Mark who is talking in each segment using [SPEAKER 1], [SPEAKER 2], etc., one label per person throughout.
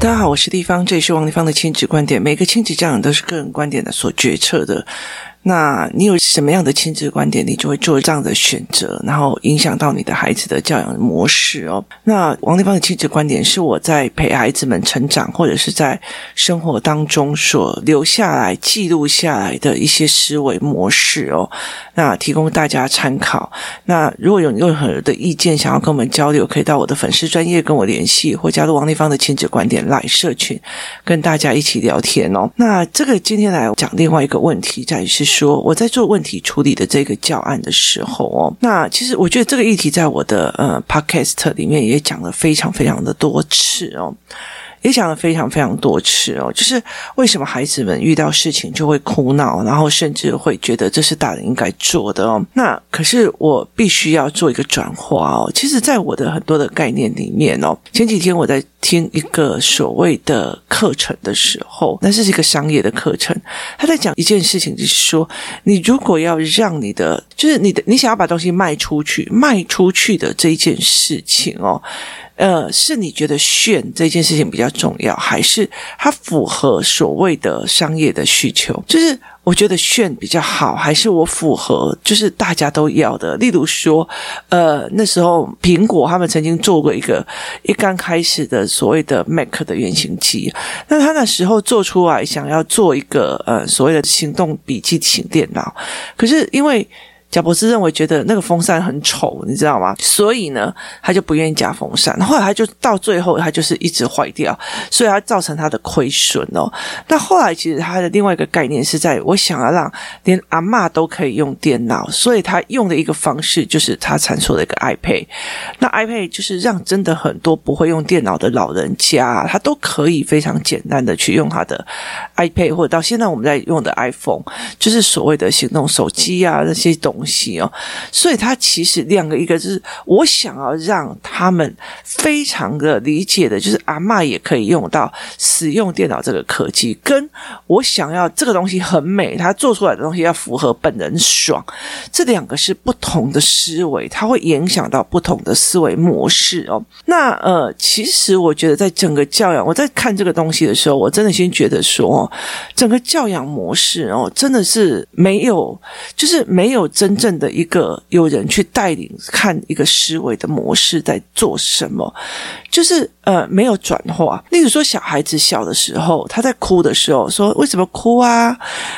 [SPEAKER 1] 大家好，我是丽芳，这里是王丽芳的亲子观点。每个亲子家长都是个人观点的所决策的。那你有什么样的亲子观点，你就会做这样的选择，然后影响到你的孩子的教养模式哦。那王丽芳的亲子观点是我在陪孩子们成长，或者是在生活当中所留下来、记录下来的一些思维模式哦。那提供大家参考。那如果有任何的意见想要跟我们交流，可以到我的粉丝专业跟我联系，或加入王丽芳的亲子观点 LINE 社群，跟大家一起聊天哦。那这个今天来讲另外一个问题，在于是。说我在做问题处理的这个教案的时候哦，那其实我觉得这个议题在我的呃 podcast 里面也讲了非常非常的多次哦。也讲了非常非常多次哦，就是为什么孩子们遇到事情就会哭闹，然后甚至会觉得这是大人应该做的哦。那可是我必须要做一个转化哦。其实，在我的很多的概念里面哦，前几天我在听一个所谓的课程的时候，那是一个商业的课程，他在讲一件事情，就是说，你如果要让你的，就是你的，你想要把东西卖出去，卖出去的这一件事情哦。呃，是你觉得炫这件事情比较重要，还是它符合所谓的商业的需求？就是我觉得炫比较好，还是我符合就是大家都要的？例如说，呃，那时候苹果他们曾经做过一个一刚开始的所谓的 Mac 的原型机，那他那时候做出来想要做一个呃所谓的行动笔记型电脑，可是因为。贾伯斯认为觉得那个风扇很丑，你知道吗？所以呢，他就不愿意加风扇。后来他就到最后，他就是一直坏掉，所以他造成他的亏损哦。那后来其实他的另外一个概念是在我想要让连阿嬷都可以用电脑，所以他用的一个方式就是他产出了一个 iPad。那 iPad 就是让真的很多不会用电脑的老人家，他都可以非常简单的去用他的 iPad，或者到现在我们在用的 iPhone，就是所谓的行动手机啊那些东。东西哦，所以他其实两个，一个就是我想要让他们非常的理解的，就是阿嬷也可以用到使用电脑这个科技，跟我想要这个东西很美，他做出来的东西要符合本人爽，这两个是不同的思维，它会影响到不同的思维模式哦。那呃，其实我觉得在整个教养，我在看这个东西的时候，我真的先觉得说，整个教养模式哦，真的是没有，就是没有真。真正的一个有人去带领看一个思维的模式在做什么，就是呃没有转化。例如说，小孩子小的时候，他在哭的时候，说为什么哭啊？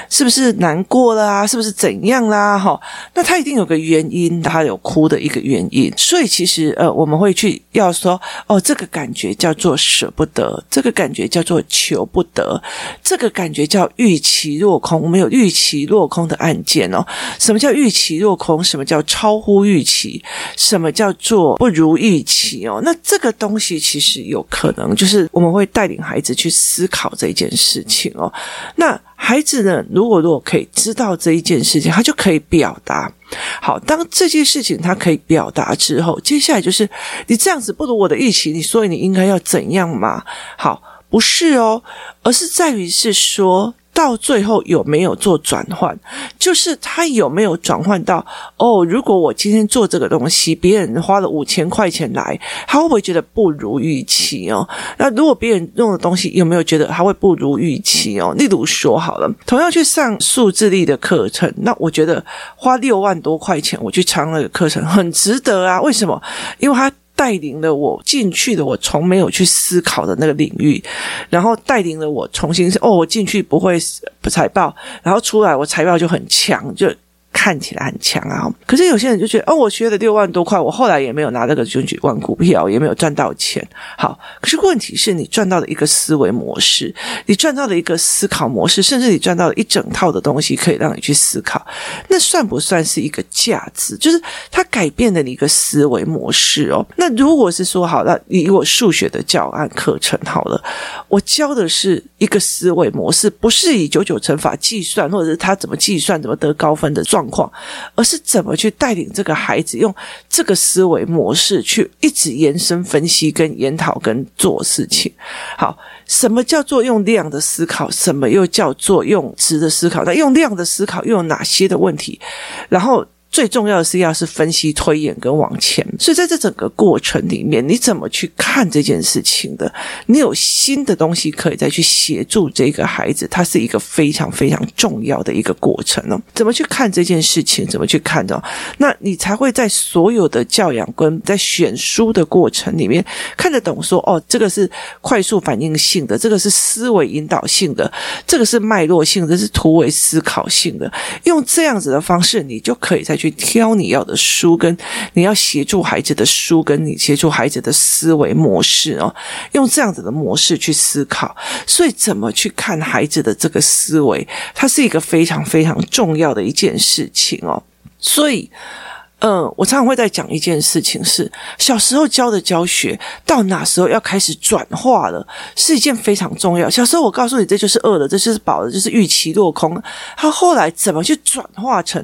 [SPEAKER 1] 是不是难过了啊？是不是怎样啦？哈，那他一定有个原因，他有哭的一个原因。所以其实呃，我们会去要说，哦，这个感觉叫做舍不得，这个感觉叫做求不得，这个感觉叫预期落空。我们有预期落空的案件哦。什么叫预期？期落空，什么叫超乎预期？什么叫做不如预期？哦，那这个东西其实有可能就是我们会带领孩子去思考这件事情哦。那孩子呢，如果如果可以知道这一件事情，他就可以表达。好，当这件事情他可以表达之后，接下来就是你这样子不如我的预期，你所以你应该要怎样嘛？好，不是哦，而是在于是说。到最后有没有做转换？就是他有没有转换到哦？如果我今天做这个东西，别人花了五千块钱来，他会不会觉得不如预期哦？那如果别人用的东西，有没有觉得他会不如预期哦？例如说好了，同样去上数字力的课程，那我觉得花六万多块钱我去上那个课程很值得啊？为什么？因为他。带领了我进去的，我从没有去思考的那个领域，然后带领了我重新哦，我进去不会不财报，然后出来我财报就很强，就。看起来很强啊，可是有些人就觉得，哦，我学了六万多块，我后来也没有拿这个九九万股票，也没有赚到钱。好，可是问题是你赚到了一个思维模式，你赚到了一个思考模式，甚至你赚到了一整套的东西，可以让你去思考，那算不算是一个价值？就是它改变了你一个思维模式哦。那如果是说好了，以我数学的教案课程好了，我教的是一个思维模式，不是以九九乘法计算，或者是他怎么计算、怎么得高分的状。况，而是怎么去带领这个孩子用这个思维模式去一直延伸分析、跟研讨、跟做事情。好，什么叫做用量的思考？什么又叫做用值的思考？那用量的思考又有哪些的问题？然后最重要的是要是分析、推演跟往前。所以在这整个过程里面，你怎么去看这件事情的？你有新的东西可以再去协助这个孩子，它是一个非常非常重要的一个过程哦。怎么去看这件事情？怎么去看的？那你才会在所有的教养跟在选书的过程里面看得懂说，哦，这个是快速反应性的，这个是思维引导性的，这个是脉络性的，这是突围思考性的。用这样子的方式，你就可以再去挑你要的书，跟你要协助孩子的书，跟你协助孩子的思维模式哦。用这样子的模式去思考，所以怎么去看孩子的这个思维，它是一个非常非常重要的一件事情哦。所以。嗯，我常常会在讲一件事情是，小时候教的教学到哪时候要开始转化了，是一件非常重要。小时候我告诉你，这就是饿了，这就是饱了，就是预期落空。他后来怎么去转化成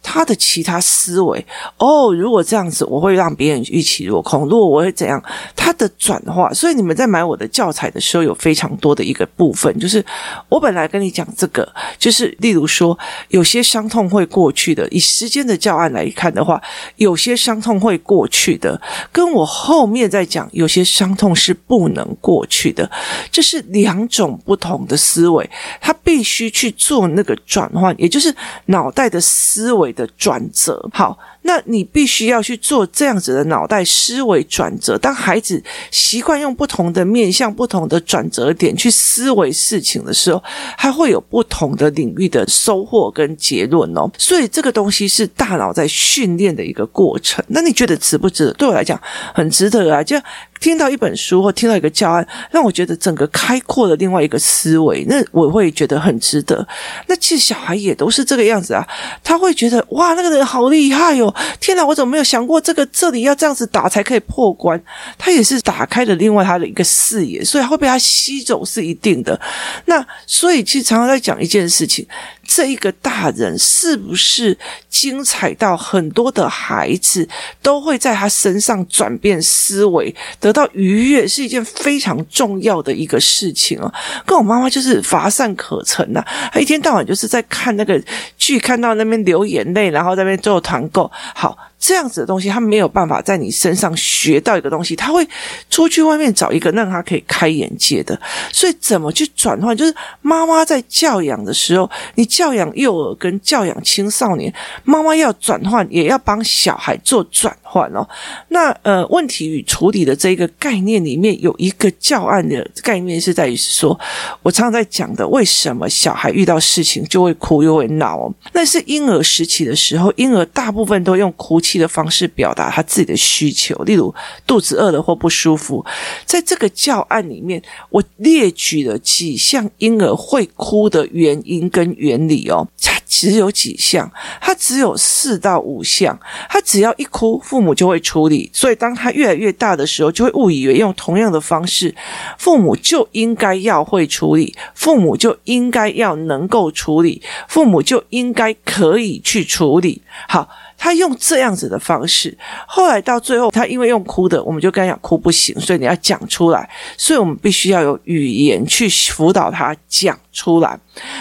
[SPEAKER 1] 他的其他思维？哦，如果这样子，我会让别人预期落空。如果我会怎样？他的转化。所以你们在买我的教材的时候，有非常多的一个部分，就是我本来跟你讲这个，就是例如说，有些伤痛会过去的。以时间的教案来看的话。有些伤痛会过去的，跟我后面在讲，有些伤痛是不能过去的，这是两种不同的思维，他必须去做那个转换，也就是脑袋的思维的转折。好。那你必须要去做这样子的脑袋思维转折。当孩子习惯用不同的面向、不同的转折点去思维事情的时候，他会有不同的领域的收获跟结论哦。所以这个东西是大脑在训练练的一个过程。那你觉得值不值得？对我来讲，很值得啊！就。听到一本书或听到一个教案，让我觉得整个开阔了另外一个思维，那我会觉得很值得。那其实小孩也都是这个样子啊，他会觉得哇，那个人好厉害哟！天哪，我怎么没有想过这个这里要这样子打才可以破关？他也是打开了另外他的一个视野，所以会被他吸走是一定的。那所以其实常常在讲一件事情。这一个大人是不是精彩到很多的孩子都会在他身上转变思维的，到愉悦，是一件非常重要的一个事情啊！跟我妈妈就是乏善可陈呐，她一天到晚就是在看那个剧，看到那边流眼泪，然后在那边做团购，好。这样子的东西，他没有办法在你身上学到一个东西，他会出去外面找一个让他可以开眼界的。所以，怎么去转换？就是妈妈在教养的时候，你教养幼儿跟教养青少年，妈妈要转换，也要帮小孩做转换哦。那呃，问题与处理的这一个概念里面，有一个教案的概念是在于说，我常常在讲的，为什么小孩遇到事情就会哭又会闹哦？那是婴儿时期的时候，婴儿大部分都用哭泣的方式表达他自己的需求，例如肚子饿了或不舒服。在这个教案里面，我列举了几项婴儿会哭的原因跟原理哦。他只有几项，他只有四到五项。他只要一哭，父母就会处理。所以当他越来越大的时候，就会误以为用同样的方式，父母就应该要会处理，父母就应该要能够处理，父母就应该可以去处理。好。他用这样子的方式，后来到最后，他因为用哭的，我们就跟他讲哭不行，所以你要讲出来，所以我们必须要有语言去辅导他讲出来。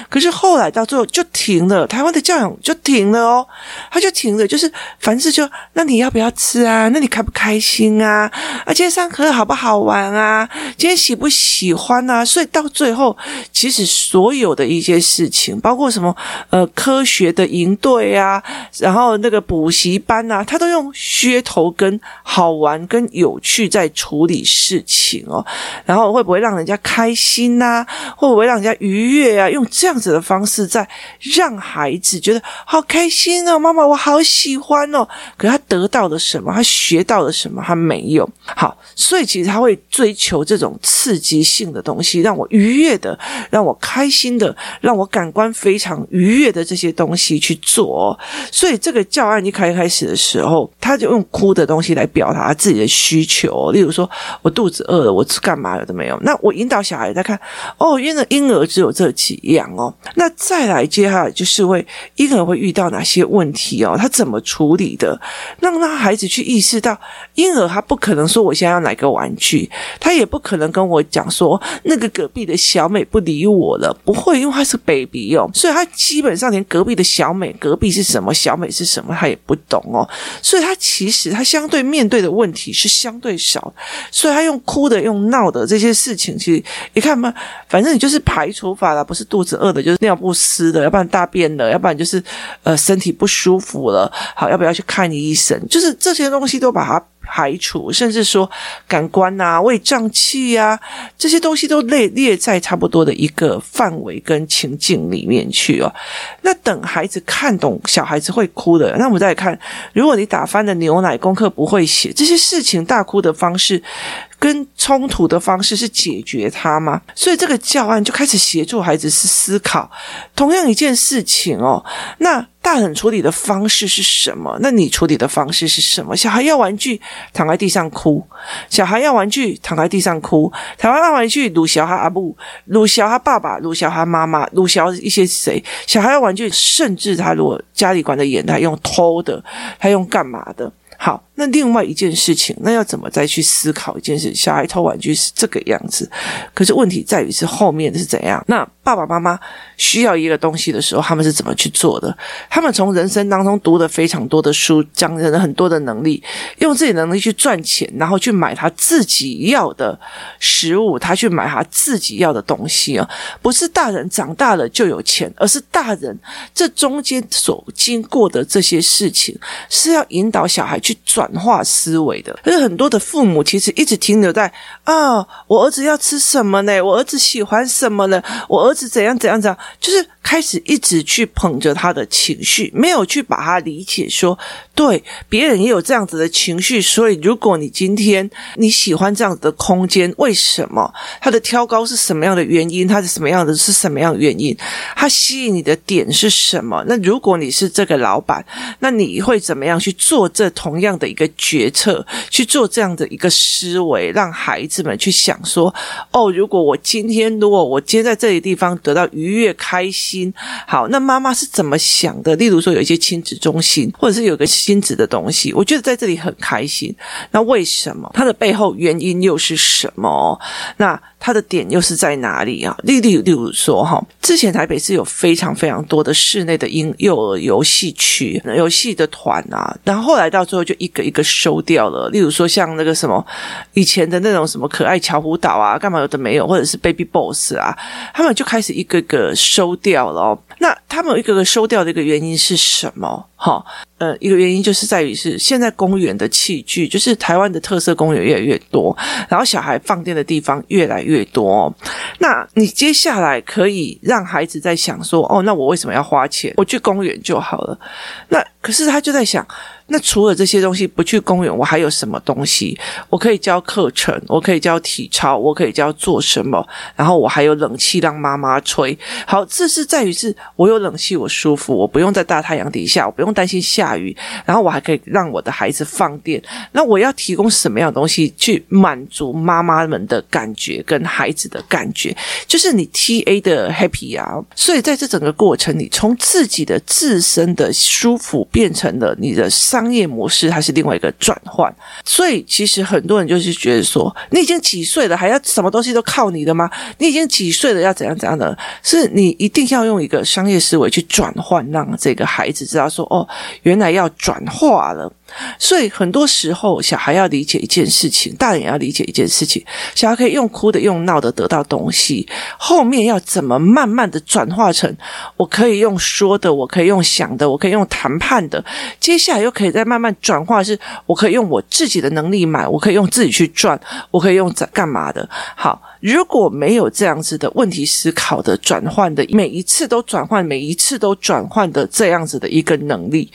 [SPEAKER 1] 可是后来到最后就停了，台湾的教养就停了哦，他就停了，就是凡事就那你要不要吃啊？那你开不开心啊？啊，今天上课好不好玩啊？今天喜不喜欢啊？所以到最后，其实所有的一些事情，包括什么呃科学的营队啊，然后那个补习班啊，他都用噱头跟好玩跟有趣在处理事情哦。然后会不会让人家开心呐、啊？会不会让人家愉悦啊？用这样子的方式，在让孩子觉得好开心哦，妈妈，我好喜欢哦。可他得到了什么？他学到了什么？他没有。好，所以其实他会追求这种刺激性的东西，让我愉悦的，让我开心的，让我感官非常愉悦的这些东西去做。所以这个教案一开开始的时候，他就用哭的东西来表达自己的需求。例如说，我肚子饿了，我吃干嘛了都没有。那我引导小孩在看，哦，因为婴儿只有这几样。哦，那再来接下来就是会婴儿会遇到哪些问题哦？他怎么处理的？让他孩子去意识到，婴儿他不可能说我现在要哪个玩具，他也不可能跟我讲说那个隔壁的小美不理我了，不会，因为他是 baby 哦，所以他基本上连隔壁的小美，隔壁是什么，小美是什么，他也不懂哦，所以他其实他相对面对的问题是相对少，所以他用哭的、用闹的这些事情，其实你看嘛，反正你就是排除法了，不是肚子饿的，就是尿不湿的，要不然大便了，要不然就是呃身体不舒服了，好，要不要去看医生？就是这些东西都把它。排除，甚至说感官啊、胃胀气啊，这些东西都列列在差不多的一个范围跟情境里面去哦。那等孩子看懂，小孩子会哭的。那我们再看，如果你打翻的牛奶，功课不会写，这些事情大哭的方式。跟冲突的方式是解决它吗？所以这个教案就开始协助孩子是思考同样一件事情哦。那大人处理的方式是什么？那你处理的方式是什么？小孩要玩具，躺在地上哭；小孩要玩具，躺在地上哭。台湾要玩具，鲁小孩阿布，鲁小孩爸爸，鲁小孩妈妈，鲁小一些谁？小孩要玩具，甚至他如果家里管得严，他用偷的，他用干嘛的？好。那另外一件事情，那要怎么再去思考一件事？小孩偷玩具是这个样子，可是问题在于是后面是怎样？那爸爸妈妈需要一个东西的时候，他们是怎么去做的？他们从人生当中读了非常多的书，讲了很多的能力，用自己能力去赚钱，然后去买他自己要的食物，他去买他自己要的东西啊！不是大人长大了就有钱，而是大人这中间所经过的这些事情，是要引导小孩去转。转化思维的，可是很多的父母其实一直停留在啊，我儿子要吃什么呢？我儿子喜欢什么呢？我儿子怎样怎样怎样，就是开始一直去捧着他的情绪，没有去把他理解说，对，别人也有这样子的情绪，所以如果你今天你喜欢这样子的空间，为什么？他的挑高是什么样的原因？他是什么样的？是什么样原因？他吸引你的点是什么？那如果你是这个老板，那你会怎么样去做这同样的一个？决策去做这样的一个思维，让孩子们去想说：哦，如果我今天，如果我今天在这里地方得到愉悦、开心，心好，那妈妈是怎么想的？例如说，有一些亲子中心，或者是有个亲子的东西，我觉得在这里很开心。那为什么？它的背后原因又是什么？那它的点又是在哪里啊？例例例如说，哈，之前台北是有非常非常多的室内的婴幼儿游戏区、游戏的团啊，然后后来到最后就一个一个收掉了。例如说，像那个什么以前的那种什么可爱巧虎岛啊，干嘛有的没有，或者是 Baby Boss 啊，他们就开始一个个收掉了。那他们一个个收掉的一个原因是什么？哈，呃，一个原因就是在于是现在公园的器具，就是台湾的特色公园越来越多，然后小孩放电的地方越来越多。那你接下来可以让孩子在想说，哦，那我为什么要花钱？我去公园就好了。那可是他就在想。那除了这些东西，不去公园，我还有什么东西？我可以教课程，我可以教体操，我可以教做什么？然后我还有冷气让妈妈吹。好，这是在于是我有冷气，我舒服，我不用在大太阳底下，我不用担心下雨，然后我还可以让我的孩子放电。那我要提供什么样的东西去满足妈妈们的感觉跟孩子的感觉？就是你 TA 的 happy 啊。所以在这整个过程里，从自己的自身的舒服变成了你的上。商业模式它是另外一个转换，所以其实很多人就是觉得说，你已经几岁了，还要什么东西都靠你的吗？你已经几岁了，要怎样怎样的？是你一定要用一个商业思维去转换，让这个孩子知道说，哦，原来要转化了。所以很多时候，小孩要理解一件事情，大人也要理解一件事情。小孩可以用哭的、用闹的得到东西，后面要怎么慢慢的转化成，我可以用说的，我可以用想的，我可以用谈判的，接下来又可以再慢慢转化，是我可以用我自己的能力买，我可以用自己去赚，我可以用在干嘛的？好，如果没有这样子的问题思考的转换的，每一次都转换，每一次都转换的这样子的一个能力，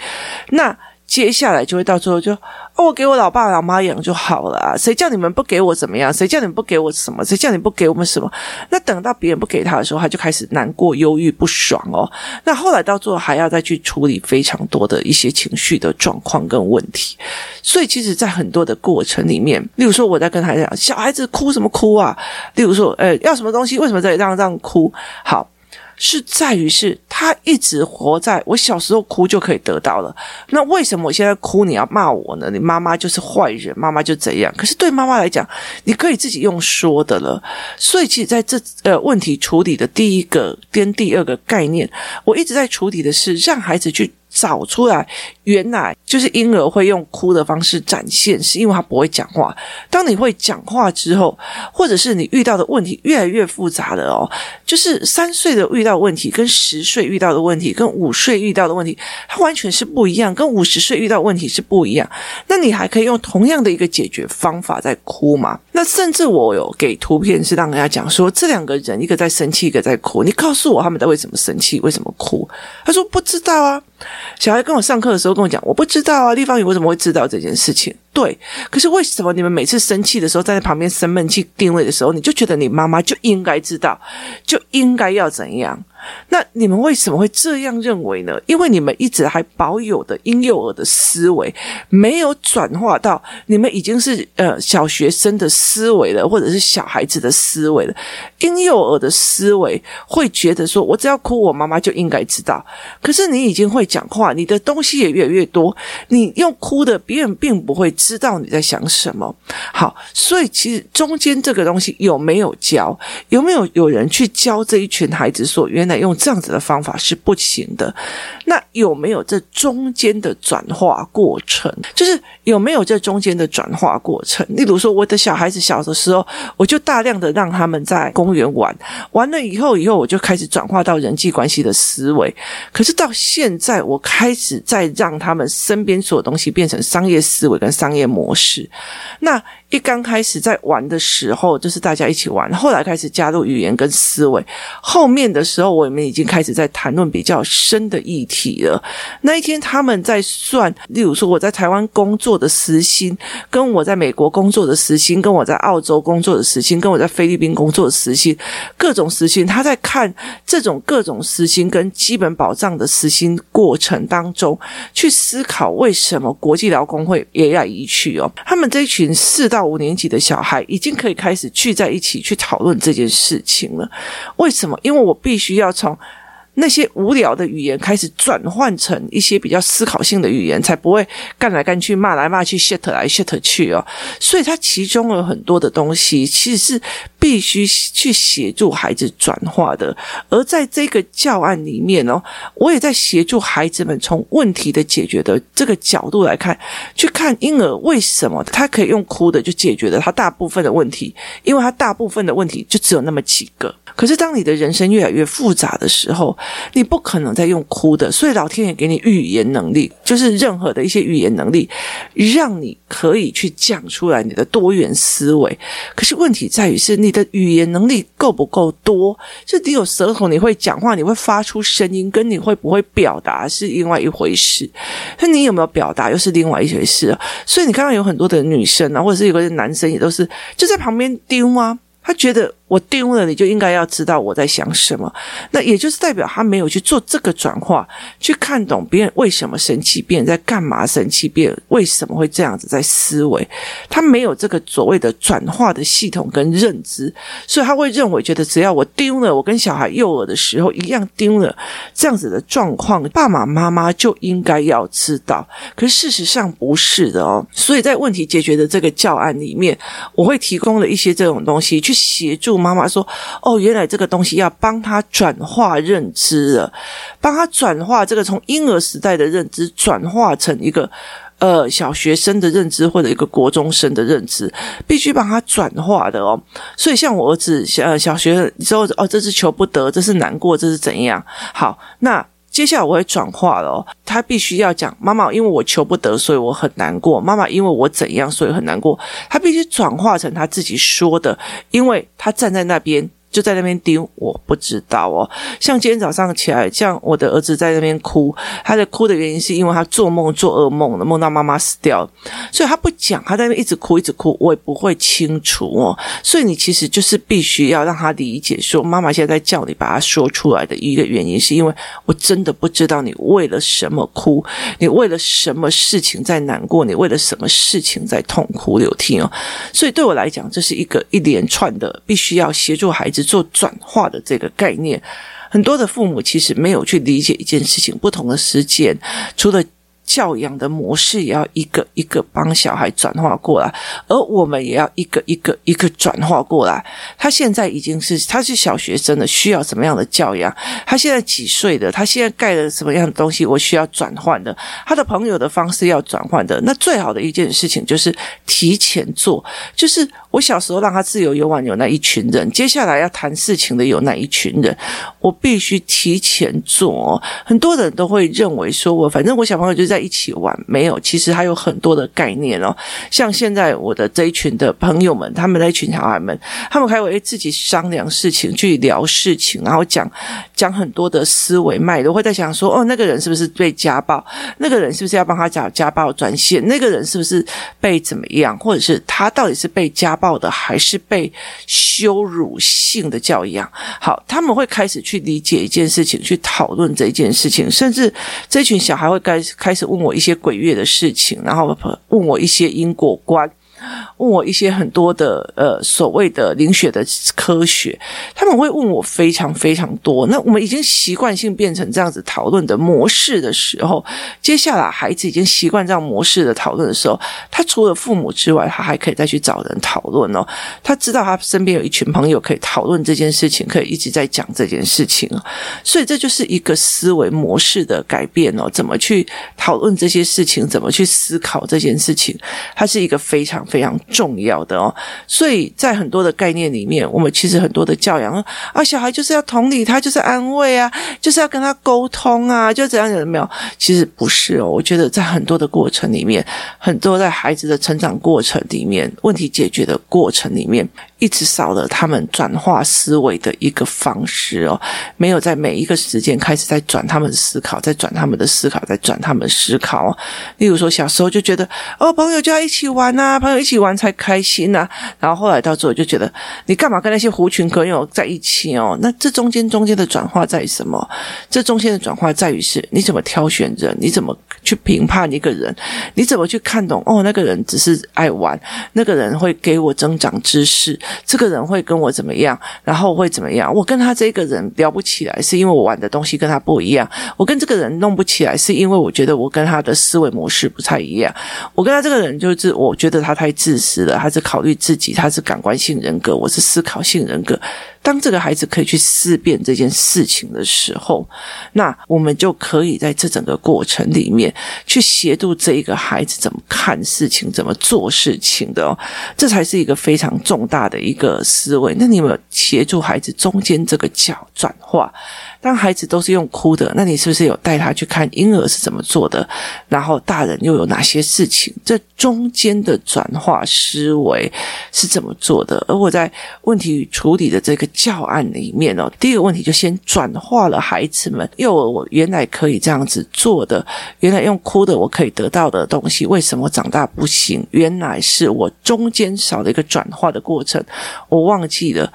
[SPEAKER 1] 那。接下来就会到最后就哦，我给我老爸老妈养就好了！谁叫你们不给我怎么样？谁叫你们不给我什么？谁叫你不给我们什么？那等到别人不给他的时候，他就开始难过、忧郁、不爽哦。那后来到最后还要再去处理非常多的一些情绪的状况跟问题。所以，其实，在很多的过程里面，例如说我在跟他讲，小孩子哭什么哭啊？例如说，呃，要什么东西？为什么在这样这样哭？好。是在于是他一直活在我小时候哭就可以得到了。那为什么我现在哭你要骂我呢？你妈妈就是坏人，妈妈就怎样？可是对妈妈来讲，你可以自己用说的了。所以，其实在这呃问题处理的第一个跟第二个概念，我一直在处理的是让孩子去。找出来，原来就是婴儿会用哭的方式展现，是因为他不会讲话。当你会讲话之后，或者是你遇到的问题越来越复杂了哦，就是三岁的遇到问题，跟十岁遇到的问题，跟五岁遇到的问题，它完全是不一样，跟五十岁遇到问题是不一样。那你还可以用同样的一个解决方法在哭吗？那甚至我有给图片，是让人家讲说，这两个人一个在生气，一个在哭，你告诉我他们在为什么生气，为什么哭？他说不知道啊。小孩跟我上课的时候跟我讲，我不知道啊，立方宇为什么会知道这件事情？对，可是为什么你们每次生气的时候，站在旁边生闷气定位的时候，你就觉得你妈妈就应该知道，就应该要怎样？那你们为什么会这样认为呢？因为你们一直还保有的婴幼儿的思维，没有转化到你们已经是呃小学生的思维了，或者是小孩子的思维了。婴幼儿的思维会觉得说，我只要哭，我妈妈就应该知道。可是你已经会讲话，你的东西也越来越多，你用哭的，别人并不会知道你在想什么。好，所以其实中间这个东西有没有教？有没有有人去教这一群孩子说，原来。用这样子的方法是不行的。那有没有这中间的转化过程？就是有没有这中间的转化过程？例如说，我的小孩子小的时候，我就大量的让他们在公园玩，完了以后，以后我就开始转化到人际关系的思维。可是到现在，我开始在让他们身边所有东西变成商业思维跟商业模式。那一刚开始在玩的时候，就是大家一起玩，后来开始加入语言跟思维，后面的时候，我们已经开始在谈论比较深的议题了。那一天他们在算，例如说我在台湾工作的时薪，跟我在美国工作的时薪，跟我在澳洲工作的时薪，跟我在菲律宾工作的时薪，各种时薪，他在看这种各种时薪跟基本保障的时薪过程当中，去思考为什么国际劳工会移来移去哦，他们这一群四大到五年级的小孩已经可以开始聚在一起去讨论这件事情了。为什么？因为我必须要从。那些无聊的语言开始转换成一些比较思考性的语言，才不会干来干去、骂来骂去、shit 来 shit 去哦。所以它其中有很多的东西，其实是必须去协助孩子转化的。而在这个教案里面哦，我也在协助孩子们从问题的解决的这个角度来看，去看婴儿为什么他可以用哭的就解决了他大部分的问题，因为他大部分的问题就只有那么几个。可是当你的人生越来越复杂的时候，你不可能再用哭的，所以老天爷给你语言能力，就是任何的一些语言能力，让你可以去讲出来你的多元思维。可是问题在于是你的语言能力够不够多？就你有舌头，你会讲话，你会发出声音，跟你会不会表达是另外一回事。那你有没有表达又是另外一回事。所以你看到有很多的女生啊，或者是有个男生也都是就在旁边丢啊？他觉得。我丢了，你就应该要知道我在想什么。那也就是代表他没有去做这个转化，去看懂别人为什么生气，别人在干嘛生气，别人为什么会这样子在思维。他没有这个所谓的转化的系统跟认知，所以他会认为觉得只要我丢了，我跟小孩幼儿的时候一样丢了这样子的状况，爸爸妈妈就应该要知道。可是事实上不是的哦。所以在问题解决的这个教案里面，我会提供了一些这种东西去协助。妈妈说：“哦，原来这个东西要帮他转化认知了，帮他转化这个从婴儿时代的认知转化成一个呃小学生的认知或者一个国中生的认知，必须帮他转化的哦。所以像我儿子小小学之后哦，这是求不得，这是难过，这是怎样？好，那。”接下来我会转化了，他必须要讲妈妈，因为我求不得，所以我很难过。妈妈，因为我怎样，所以很难过。他必须转化成他自己说的，因为他站在那边。就在那边盯，我不知道哦。像今天早上起来，像我的儿子在那边哭，他的哭的原因是因为他做梦做噩梦了，梦到妈妈死掉，所以他不讲，他在那边一直哭一直哭，我也不会清楚哦。所以你其实就是必须要让他理解，说妈妈现在在叫你把它说出来的一个原因，是因为我真的不知道你为了什么哭，你为了什么事情在难过，你为了什么事情在痛哭流涕哦。所以对我来讲，这是一个一连串的必须要协助孩子。做转化的这个概念，很多的父母其实没有去理解一件事情，不同的时间，除了。教养的模式也要一个一个帮小孩转化过来，而我们也要一个一个一个转化过来。他现在已经是他是小学生了，需要什么样的教养？他现在几岁的？他现在盖了什么样的东西？我需要转换的。他的朋友的方式要转换的。那最好的一件事情就是提前做，就是我小时候让他自由游玩有那一群人，接下来要谈事情的有那一群人，我必须提前做。很多人都会认为说我反正我小朋友就在。一起玩没有？其实还有很多的概念哦。像现在我的这一群的朋友们，他们那一群小孩们，他们还会自己商量事情，去聊事情，然后讲讲很多的思维脉络，会在想说：哦，那个人是不是被家暴？那个人是不是要帮他找家暴专线？那个人是不是被怎么样？或者是他到底是被家暴的，还是被羞辱性的教养？好，他们会开始去理解一件事情，去讨论这件事情，甚至这群小孩会开始开始。问我一些鬼月的事情，然后问我一些因果观。问我一些很多的呃所谓的灵学的科学，他们会问我非常非常多。那我们已经习惯性变成这样子讨论的模式的时候，接下来孩子已经习惯这样模式的讨论的时候，他除了父母之外，他还可以再去找人讨论哦。他知道他身边有一群朋友可以讨论这件事情，可以一直在讲这件事情。所以这就是一个思维模式的改变哦。怎么去讨论这些事情？怎么去思考这件事情？它是一个非常非常。重要的哦，所以在很多的概念里面，我们其实很多的教养啊，小孩就是要同理他，就是安慰啊，就是要跟他沟通啊，就怎样怎样没有？其实不是哦，我觉得在很多的过程里面，很多在孩子的成长过程里面，问题解决的过程里面。一直少了他们转化思维的一个方式哦，没有在每一个时间开始在转他们的思考，在转他们的思考，在转他们思考。例如说，小时候就觉得哦，朋友就要一起玩呐，朋友一起玩才开心呐。然后后来到最后就觉得，你干嘛跟那些狐群狗友在一起哦？那这中间中间的转化在于什么？这中间的转化在于是你怎么挑选人，你怎么去评判一个人，你怎么去看懂哦？那个人只是爱玩，那个人会给我增长知识。这个人会跟我怎么样？然后会怎么样？我跟他这个人聊不起来，是因为我玩的东西跟他不一样。我跟这个人弄不起来，是因为我觉得我跟他的思维模式不太一样。我跟他这个人就是，我觉得他太自私了，他是考虑自己，他是感官性人格，我是思考性人格。当这个孩子可以去思辨这件事情的时候，那我们就可以在这整个过程里面去协助这一个孩子怎么看事情、怎么做事情的哦，这才是一个非常重大的一个思维。那你有没有协助孩子中间这个角转化？当孩子都是用哭的，那你是不是有带他去看婴儿是怎么做的？然后大人又有哪些事情？这中间的转化思维是怎么做的？而我在问题处理的这个教案里面哦，第一个问题就先转化了孩子们，幼儿我原来可以这样子做的，原来用哭的我可以得到的东西，为什么长大不行？原来是我中间少了一个转化的过程，我忘记了。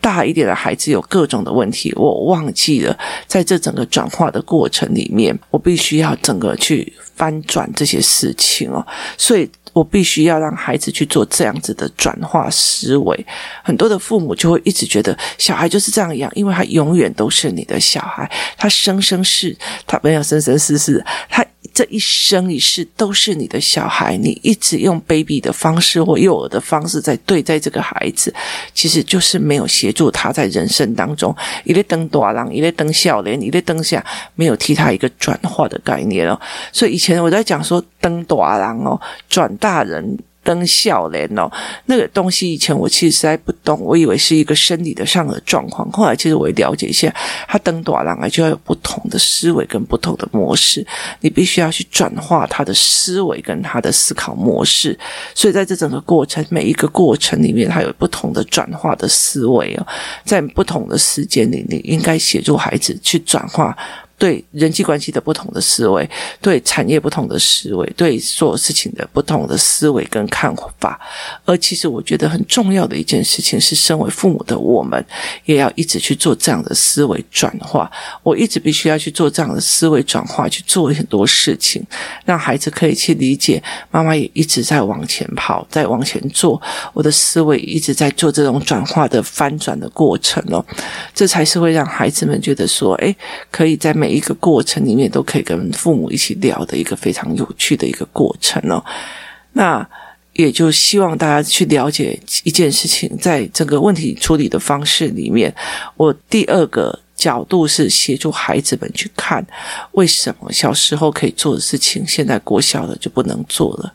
[SPEAKER 1] 大一点的孩子有各种的问题，我忘记了，在这整个转化的过程里面，我必须要整个去翻转这些事情哦，所以我必须要让孩子去做这样子的转化思维。很多的父母就会一直觉得小孩就是这样养，因为他永远都是你的小孩，他生生世，他没有生生世世，他。这一生一世都是你的小孩，你一直用卑鄙的方式或幼儿的方式在对待这个孩子，其实就是没有协助他在人生当中，一列登大郎，一列登小人，一列登下，没有替他一个转化的概念哦。所以以前我在讲说登大郎哦，转大人。登笑脸哦，那个东西以前我其实实在不懂，我以为是一个生理的上的状况。后来其实我也了解一下，他登大人啊，就要有不同的思维跟不同的模式，你必须要去转化他的思维跟他的思考模式。所以在这整个过程，每一个过程里面，他有不同的转化的思维哦，在不同的时间里，你应该协助孩子去转化。对人际关系的不同的思维，对产业不同的思维，对所有事情的不同的思维跟看法。而其实我觉得很重要的一件事情是，身为父母的我们也要一直去做这样的思维转化。我一直必须要去做这样的思维转化，去做很多事情，让孩子可以去理解妈妈也一直在往前跑，在往前做。我的思维一直在做这种转化的翻转的过程哦，这才是会让孩子们觉得说，诶，可以在每一个过程里面都可以跟父母一起聊的一个非常有趣的一个过程哦。那也就希望大家去了解一件事情，在整个问题处理的方式里面，我第二个。角度是协助孩子们去看，为什么小时候可以做的事情，现在国小的就不能做了。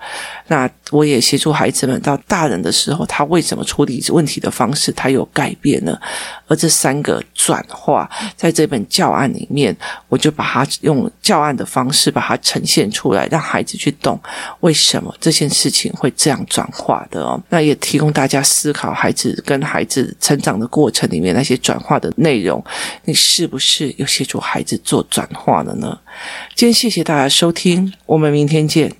[SPEAKER 1] 那我也协助孩子们到大人的时候，他为什么处理问题的方式他有改变呢？而这三个转化，在这本教案里面，我就把它用教案的方式把它呈现出来，让孩子去懂为什么这件事情会这样转化的哦。那也提供大家思考，孩子跟孩子成长的过程里面那些转化的内容，你是不是有协助孩子做转化了呢？今天谢谢大家收听，我们明天见。